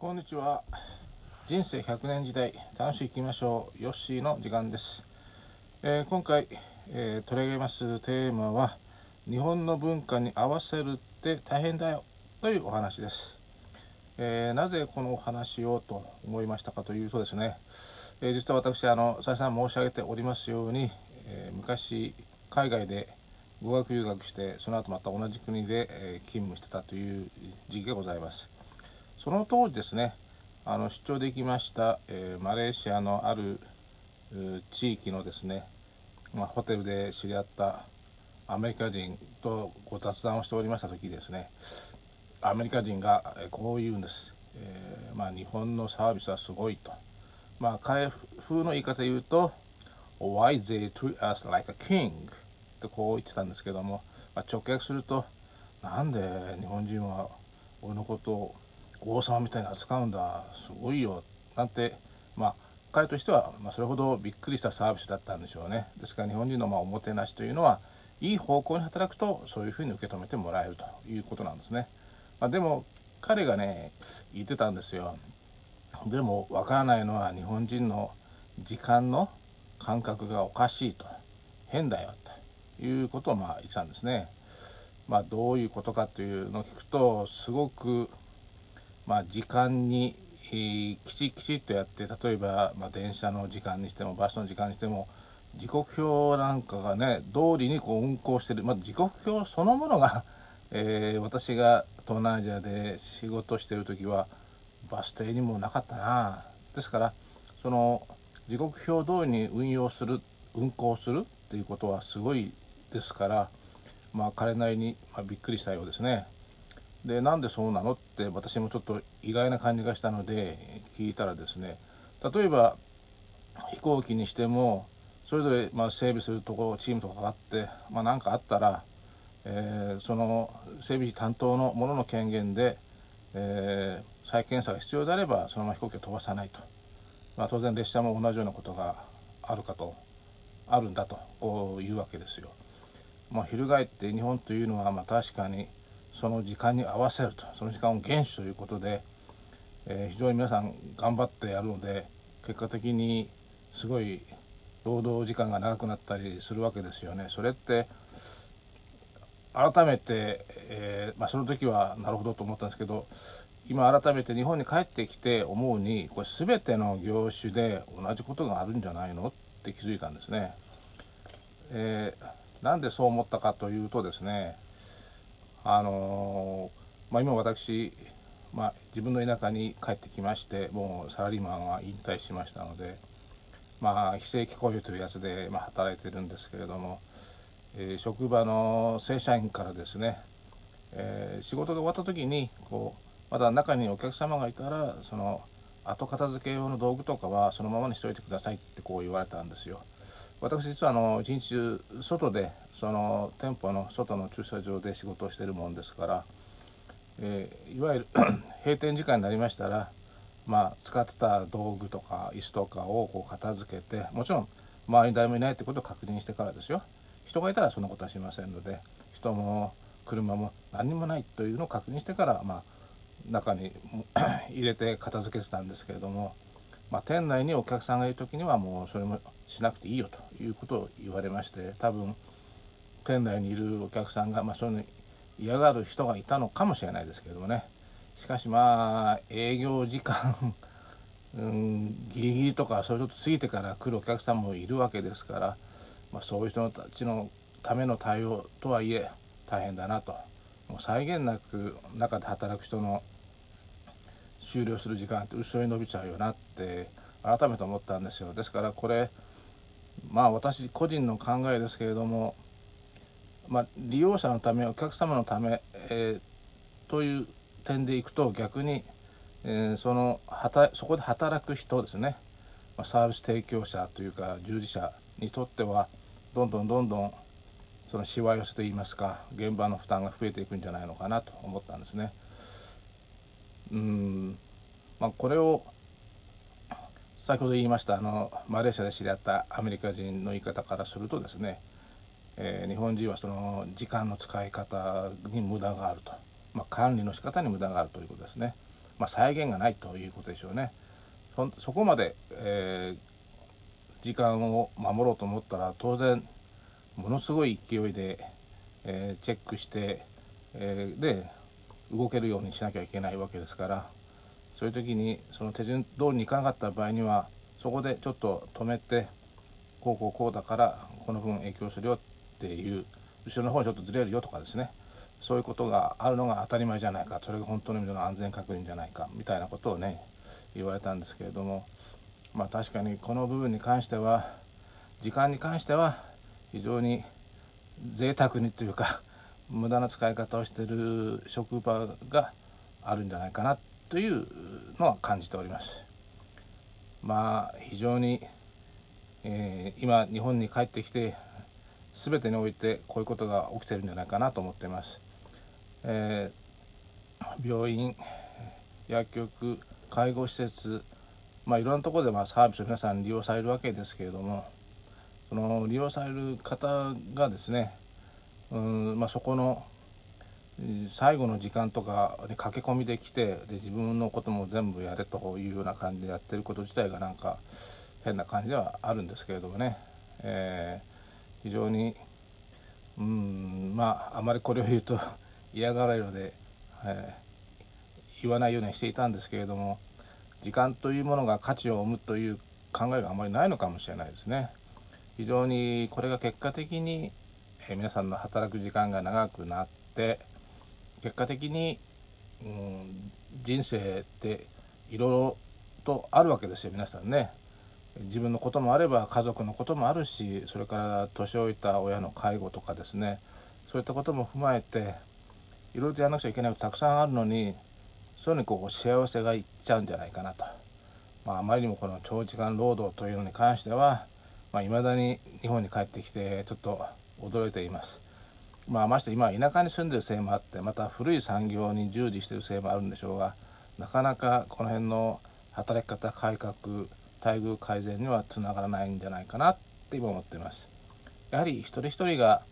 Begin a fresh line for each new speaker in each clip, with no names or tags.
こんにちは。人生100年時代楽しくいきましょう。ヨッシーの時間です、えー今回、えー取り上げますテーマは日本の文化に合わせるって大変だよ。というお話です、えーなぜこのお話をと思いましたかというとですね、えー実は私あの再三申し上げておりますように、えー昔海外で語学留学してその後また同じ国で、えー勤務してたという時期がございます。その当時ですねあの出張できました、えーマレーシアのある地域のですね、まあ、ホテルで知り合ったアメリカ人とご雑談をしておりました時ですねアメリカ人がこう言うんです、えーまあ、日本のサービスはすごいと、まあ、彼風の言い方で言うと「Why they treat us like a king」ってこう言ってたんですけども、まあ、直訳すると「なんで日本人は俺のことを王様みたいに扱うんだ。すごいよ」なんてまあ彼としては、まあ、それほどびっくりしたサービスだったんでしょうね。ですから日本人のまあおもてなしというのはいい方向に働くとそういうふうに受け止めてもらえるということなんですね、まあ、でも彼がね言ってたんですよ。でもわからないのは日本人の時間の感覚がおかしいと。変だよということをまあ言ってたんですね。まあ、どういうことかというのを聞くとすごく、まあ、時間に、えーきちきちっとやって例えば、まあ、電車の時間にしてもバスの時間にしても時刻表なんかがね通りにこう運行してる、まあ、時刻表そのものが、えー私が東南アジアで仕事してる時はバス停にもなかったなですからその時刻表通りに運用する運行するっていうことはすごいですからまあ彼なりに、まあ、びっくりしたようですね。でなんでそうなの？って私もちょっと意外な感じがしたので聞いたらですね例えば飛行機にしてもそれぞれま整備するところチームとかがあってまあ何かあったら、えーその整備費担当の者の権限で、えー再検査が必要であればそのまま飛行機を飛ばさないと、まあ、当然列車も同じようなことがあるかとあるんだとこういうわけですよ。まあ、翻って日本というのはま確かにその時間に合わせるとその時間を厳守ということで、えー非常に皆さん頑張ってやるので結果的にすごい労働時間が長くなったりするわけですよね。それって改めて、えーまあ、その時はなるほどと思ったんですけど今改めて日本に帰ってきて思うにこれ全ての業種で同じことがあるんじゃないの？って気づいたんですね。えーなんでそう思ったかというとですねあのーまあ、今私、まあ、自分の田舎に帰ってきましてもうサラリーマンは引退しましたので、まあ、非正規雇用というやつで、ま、働いてるんですけれども、えー職場の正社員からですね、えー仕事が終わった時にこうまだ中にお客様がいたらその後片付け用の道具とかはそのままにしておいてくださいってこう言われたんですよ。私実はあの一日中外でその店舗の外の駐車場で仕事をしてるもんですから、えーいわゆる 閉店時間になりましたら、まあ、使ってた道具とか椅子とかをこう片付けてもちろん周りに誰もいないってことを確認してからですよ人がいたらそんなことはしませんので人も車も何もないというのを確認してから、まあ、中に 入れて片付けてたんですけれども。まあ、店内にお客さんがいる時にはもうそれもしなくていいよということを言われまして多分店内にいるお客さんが、まあ、そういうの嫌がる人がいたのかもしれないですけどもね。しかしまあ営業時間 うんギリギリとかそういうこと過ぎてから来るお客さんもいるわけですから、まあ、そういう人たちのための対応とはいえ大変だなと。もう際限なく中で働く人の終了する時間って後ろに伸びちゃうよなって改めて思ったんですよ。ですからこれまあ私個人の考えですけれども、まあ、利用者のためお客様のため、えーという点でいくと逆に、えーそのそこで働く人ですね、まあ、サービス提供者というか従事者にとってはどんどんどんどんそのしわ寄せといいますか現場の負担が増えていくんじゃないのかなと思ったんですね。うんまあ、これを先ほど言いましたあのマレーシアで知り合ったアメリカ人の言い方からするとですね、えー日本人はその時間の使い方に無駄があると、まあ、管理の仕方に無駄があるということですね。まあ、再現がないということでしょうね。そこまで、えー、時間を守ろうと思ったら当然ものすごい勢いで、えー、チェックして、え、で動けるようにしなきゃいけないわけですからそういう時にその手順通りにいかなかった場合にはそこでちょっと止めてこうこうこうだからこの分影響するよってていう後ろの方ちょっとずれるよとかですね。そういうことがあるのが当たり前じゃないか。それが本当の意味での安全確認じゃないか。みたいなことをね言われたんですけれども。まあ確かにこの部分に関しては時間に関しては非常に贅沢にというか無駄な使い方をしてる職場があるんじゃないかなというのは感じております。まあ非常に、えー、今日本に帰ってきて全てにおいてこういうことが起きてるんじゃないかなと思っています。えー、病院薬局介護施設まあいろんなところでまあサービスを皆さん利用されるわけですけれどもその利用される方がですねうんまあ、そこの最後の時間とかで駆け込みで来てで自分のことも全部やれというような感じでやってること自体がなんか変な感じではあるんですけれどもね、え、非常にうんまああまりこれを言うと 嫌がられるので、えー、言わないようにしていたんですけれども時間というものが価値を生むという考えがあまりないのかもしれないですね。非常にこれが結果的にえ皆さんの働く時間が長くなって結果的に、うん、人生っていろいろとあるわけですよ皆さんね。自分のこともあれば家族のこともあるしそれから年老いた親の介護とかですねそういったことも踏まえていろいろとやらなくちゃいけないことたくさんあるのにそういうのにこう幸せがいっちゃうんじゃないかなと、まあ、あまりにもこの長時間労働というのに関しては、まあ、未だに日本に帰ってきてちょっと驚いています。まあ、まして今田舎に住んでるせいもあってまた古い産業に従事してるせいもあるんでしょうがなかなかこの辺の働き方改革待遇改善にはつながらないんじゃないかなって今思っています。やはり一人一人が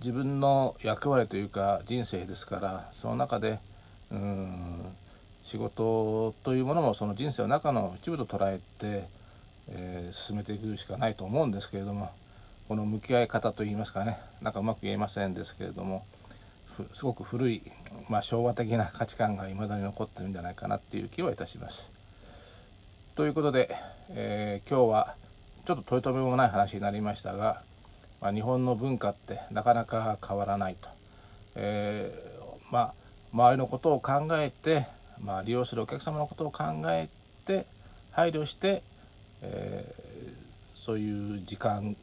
自分の役割というか人生ですからその中でうん仕事というものもその人生の中の一部と捉えて、えー、進めていくしかないと思うんですけれどもこの向き合い方といいますかねなんかうまく言えませんですけれどもすごく古い、まあ、昭和的な価値観が未だに残ってるんじゃないかなっていう気はいたします。ということで、えー、今日はちょっと取り留めもない話になりましたが、まあ、日本の文化ってなかなか変わらないと、えー、まあ、周りのことを考えて、まあ、利用するお客様のことを考えて配慮して、えー、そういう時間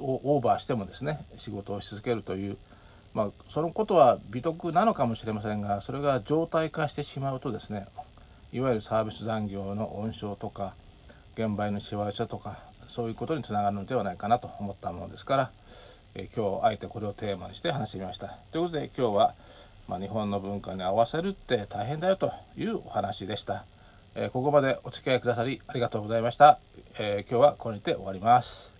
をオーバーしてもですね仕事をし続けるという、まあ、そのことは美徳なのかもしれませんがそれが常態化してしまうとですねいわゆるサービス残業の温床とか現場へのしわ寄せとかそういうことにつながるのではないかなと思ったものですから、え今日あえてこれをテーマにして話してみました。ということで今日は、まあ、日本の文化に合わせるって大変だよというお話でした。えここまでお付き合いくださりありがとうございました。え今日はこれにて終わります。